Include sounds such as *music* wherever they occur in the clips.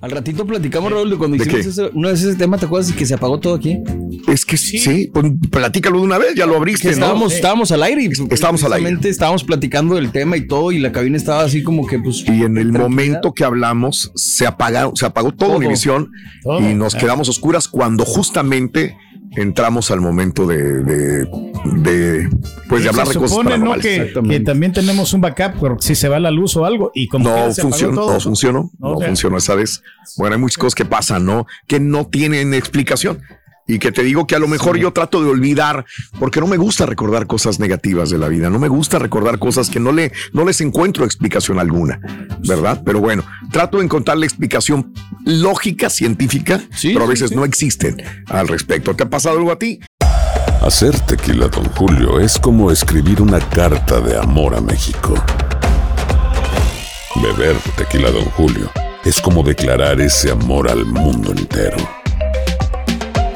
Al ratito platicamos, Raúl, de cuando ¿De hicimos ese- una vez ese tema, ¿te acuerdas? Que se apagó todo aquí. Es que sí, pues, platícalo de una vez, ya lo abriste, Que estábamos, ¿no? estábamos al aire. Y Estábamos al aire. Estábamos platicando del tema y todo, y la cabina estaba así como que, pues. Y en el momento que hablamos, se apagaron, se apagó todo, Todo. Univisión Todo. y nos Ah. quedamos oscuras cuando justamente entramos al momento de, de, de, pues de hablar se de cosas supone, ¿no? paranormales. Que, que también tenemos un backup por si se va la luz o algo. Y como No se funcionó, todo. no funcionó, no funcionó esa vez. Bueno, hay muchas cosas que pasan, ¿no? Que no tienen explicación. Y que te digo que a lo mejor yo trato de olvidar, porque no me gusta recordar cosas negativas de la vida, no me gusta recordar cosas que no, le, no les encuentro explicación alguna, ¿verdad? Pero bueno, trato de encontrar la explicación lógica, científica, pero a veces no existen al respecto. ¿Te ha pasado algo a ti? Hacer tequila, Don Julio, es como escribir una carta de amor a México. Beber tequila, Don Julio, es como declarar ese amor al mundo entero.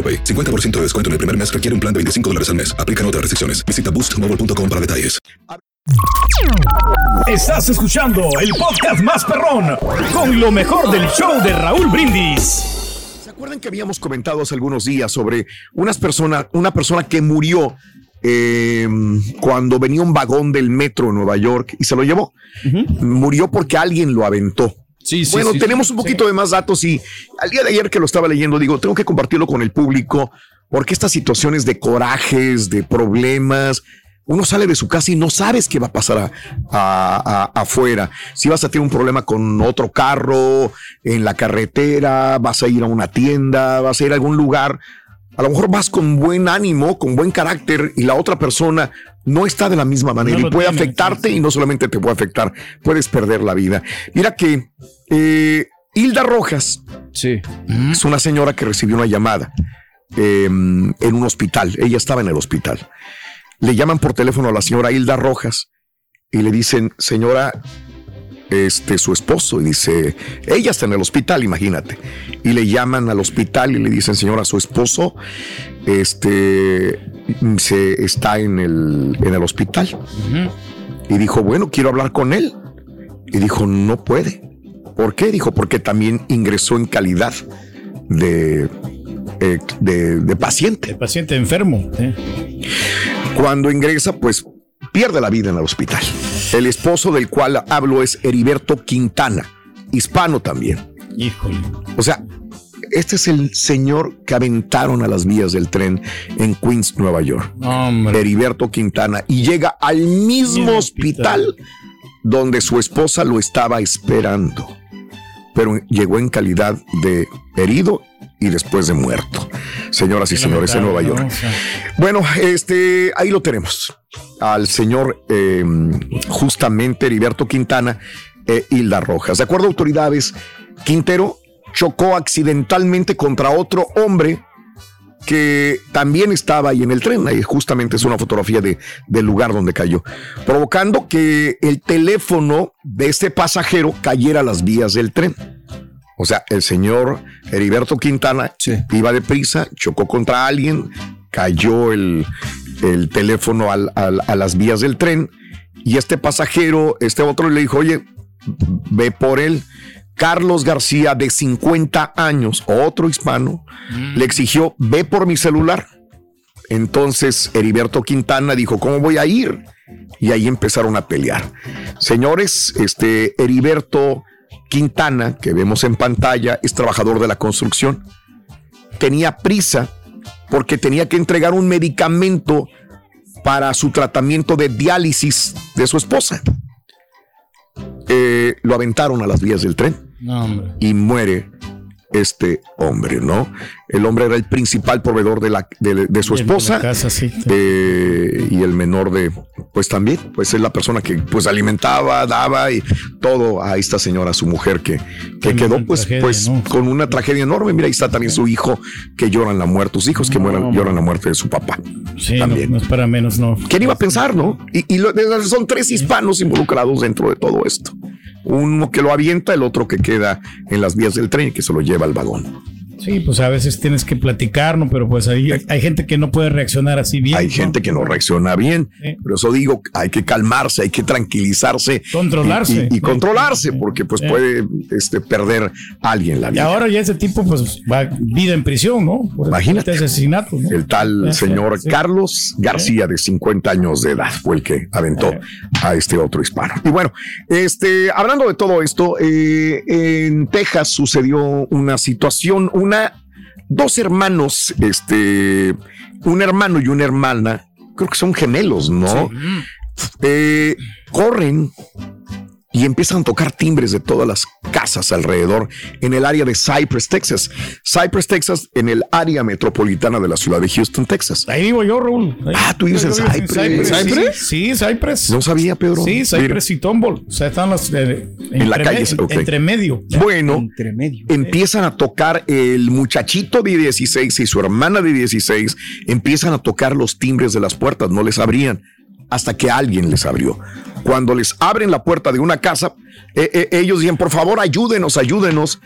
AroPay. 50% de descuento en el primer mes requiere un plan de 25 dólares al mes. Aplican otras restricciones. Visita boostmobile.com para detalles. Estás escuchando el podcast más perrón con lo mejor del show de Raúl Brindis. ¿Se acuerdan que habíamos comentado hace algunos días sobre unas personas, una persona que murió eh, cuando venía un vagón del metro en Nueva York y se lo llevó? Murió porque alguien lo aventó. Sí, sí, bueno, sí, tenemos sí, un poquito de más datos y al día de ayer que lo estaba leyendo, digo, tengo que compartirlo con el público porque estas situaciones de corajes, de problemas, uno sale de su casa y no sabes qué va a pasar a- a- a- afuera. Si vas a tener un problema con otro carro, en la carretera, vas a ir a una tienda, vas a ir a algún lugar. A lo mejor vas con buen ánimo, con buen carácter y la otra persona no está de la misma manera No y puede tiene, afectarte y no solamente te puede afectar, puedes perder la vida. Mira que eh, Hilda Rojas es una señora que recibió una llamada eh, en un hospital. Ella estaba en el hospital. Le llaman por teléfono a la señora Hilda Rojas y le dicen, señora, este, su esposo, y dice, ella está en el hospital, imagínate. Y le llaman al hospital y le dicen, señora, su esposo, este, se está en el, en el hospital. Y dijo, bueno, quiero hablar con él. Y dijo, no puede. ¿Por qué? Dijo, porque también ingresó en calidad de, eh, de, de paciente. El paciente enfermo. ¿eh? Cuando ingresa, pues pierde la vida en el hospital. El esposo del cual hablo es Heriberto Quintana, hispano también. Híjole. O sea, este es el señor que aventaron a las vías del tren en Queens, Nueva York. Heriberto Quintana. Y llega al mismo hospital donde su esposa lo estaba esperando. Pero llegó en calidad de herido y después de muerto. Señoras y señores, en Nueva York. Bueno, este, ahí lo tenemos. Al señor eh, justamente Heriberto Quintana e Hilda Rojas. De acuerdo a autoridades, Quintero chocó accidentalmente contra otro hombre que también estaba ahí en el tren. Ahí justamente es una fotografía de, del lugar donde cayó, provocando que el teléfono de este pasajero cayera a las vías del tren. O sea, el señor Heriberto Quintana iba deprisa, chocó contra alguien, cayó el, teléfono a las vías del tren y este pasajero, este otro le dijo, oye, ve por él. Carlos García, de 50 años, otro hispano, mm. le exigió, ve por mi celular. Entonces Heriberto Quintana dijo, ¿cómo voy a ir? Y ahí empezaron a pelear. Señores, este Heriberto Quintana, que vemos en pantalla, es trabajador de la construcción. Tenía prisa porque tenía que entregar un medicamento para su tratamiento de diálisis de su esposa. Eh, lo aventaron a las vías del tren y muere este hombre, ¿no? El hombre era el principal proveedor de, la, de, su esposa eh, y el menor de, pues también, pues es la persona que pues alimentaba, daba y todo a esta señora, su mujer que, que quedó pues, pues con una tragedia enorme. Mira, ahí está también su hijo que lloran la muerte, sus hijos que mueran, lloran la muerte de su papá. Sí, también. No, es para menos, no. ¿Quién iba a pensar, no? Y, y son tres hispanos involucrados dentro de todo esto. Uno que lo avienta, el otro que queda en las vías del tren y que se lo lleva al vagón. Sí, pues a veces tienes que platicar, ¿no? Pero pues hay, hay gente que no puede reaccionar así bien. Hay gente que no reacciona bien. Pero eso digo, hay que calmarse, hay que tranquilizarse. Controlarse. Y, controlarse, porque pues puede este, perder a alguien la vida. Y ahora ya ese tipo pues va vida en prisión, ¿no? Imagínate. Este asesinato, ¿no? El tal señor Carlos García, de 50 años de edad, fue el que aventó a este otro hispano. Y bueno, este, hablando de todo esto, eh, en Texas sucedió una situación, dos hermanos, este, un hermano y una hermana, creo que son gemelos, ¿no? Eh, corren y empiezan a tocar timbres de todas las casas alrededor en el área de Cypress, Texas. Cypress, Texas, en el área metropolitana de la ciudad de Houston, Texas. Ahí vivo yo, Raúl. ah, tú vives en Cypress. Cypress. Sí, Cypress. No sabía, Pedro. Sí, Cypress y Tomball. O sea, están las, eh, en la calle. Entre medio. Bueno, entre medio. empiezan a tocar el muchachito de 16 y su hermana de 16, empiezan a tocar los timbres de las puertas, no les abrían hasta que alguien les abrió. Cuando les abren la puerta de una casa, eh, eh, ellos dicen, por favor, ayúdenos, ayúdenos.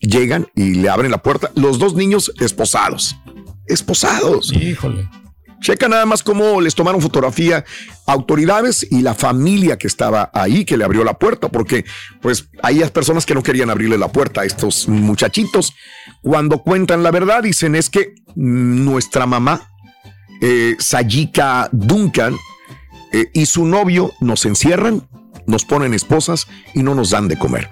llegan y le abren la puerta. Los dos niños esposados. Esposados. Híjole. Checa nada más cómo les tomaron fotografía autoridades y la familia que estaba ahí, que le abrió la puerta, porque pues hay personas que no querían abrirle la puerta a estos muchachitos. Cuando cuentan la verdad, dicen es que nuestra mamá eh, Sayika Duncan eh, y su novio nos encierran, nos ponen esposas y no nos dan de comer.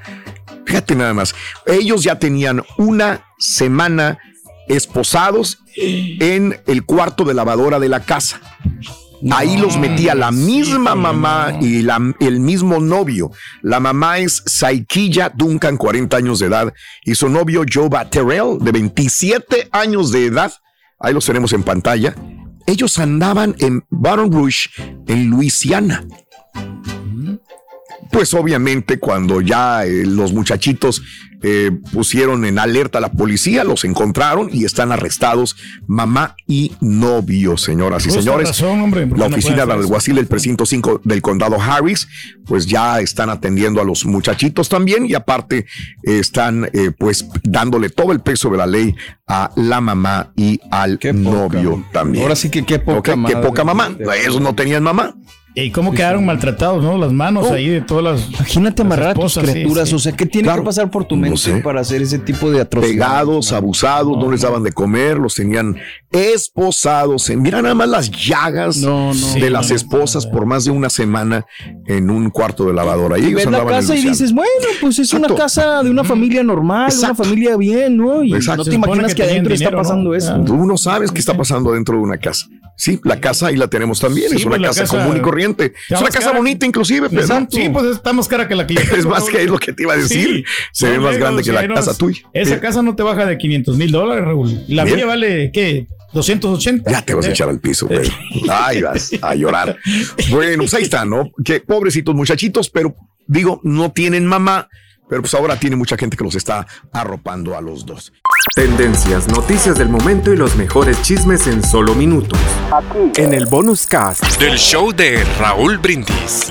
Fíjate nada más, ellos ya tenían una semana esposados en el cuarto de lavadora de la casa. Ahí los metía la misma mamá y el mismo novio. La mamá es Saikilla Duncan, 40 años de edad, y su novio Joe Terrell, de 27 años de edad. Ahí los tenemos en pantalla ellos andaban en Baton Rouge, en Luisiana. Pues obviamente cuando ya eh, los muchachitos eh, pusieron en alerta a la policía, los encontraron y están arrestados mamá y novio, señoras y señores. la oficina del alguacil del precinto 5 del condado Harris, pues ya están atendiendo a los muchachitos también y aparte están eh, pues dándole todo el peso de la ley a la mamá y al novio también. Ahora sí que qué poca, qué poca mamá. Ellos no tenían mamá. ¿Y cómo quedaron maltratados, no? Las manos oh. ahí de todas las. Imagínate amarrar a tus criaturas. O sea, ¿qué tiene que pasar por tu mente para hacer ese tipo de atrocidades? Pegados, abusados, no, les daban de comer, los tenían esposados. Mira nada más las llagas de las esposas por más de una semana en un cuarto de lavadora. Y, ves la casa y dices, bueno, pues es una casa de una familia normal, una familia bien, ¿no? Y no te imaginas que, adentro está pasando eso. Tú no sabes qué está pasando dentro de una casa. Sí, la casa ahí la tenemos también. es una pues casa, común y corriente. Es una casa bonita, inclusive. Pero, sí, pues está más cara que la que yo *laughs* Es más que es lo que te iba a decir. Se ve más grande que la casa tuya. Esa casa no te baja de 500 mil dólares, Raúl. La mía vale, ¿qué? 280. Ya te vas a echar al piso, güey. Ay, vas a llorar. Bueno, pues ahí está, ¿no? Que pobrecitos muchachitos, pero digo, no tienen mamá, pero pues ahora tiene mucha gente que los está arropando a los dos. Tendencias, noticias del momento y los mejores chismes en solo minutos. Aquí. En el bonus cast del show de Raúl Brindis.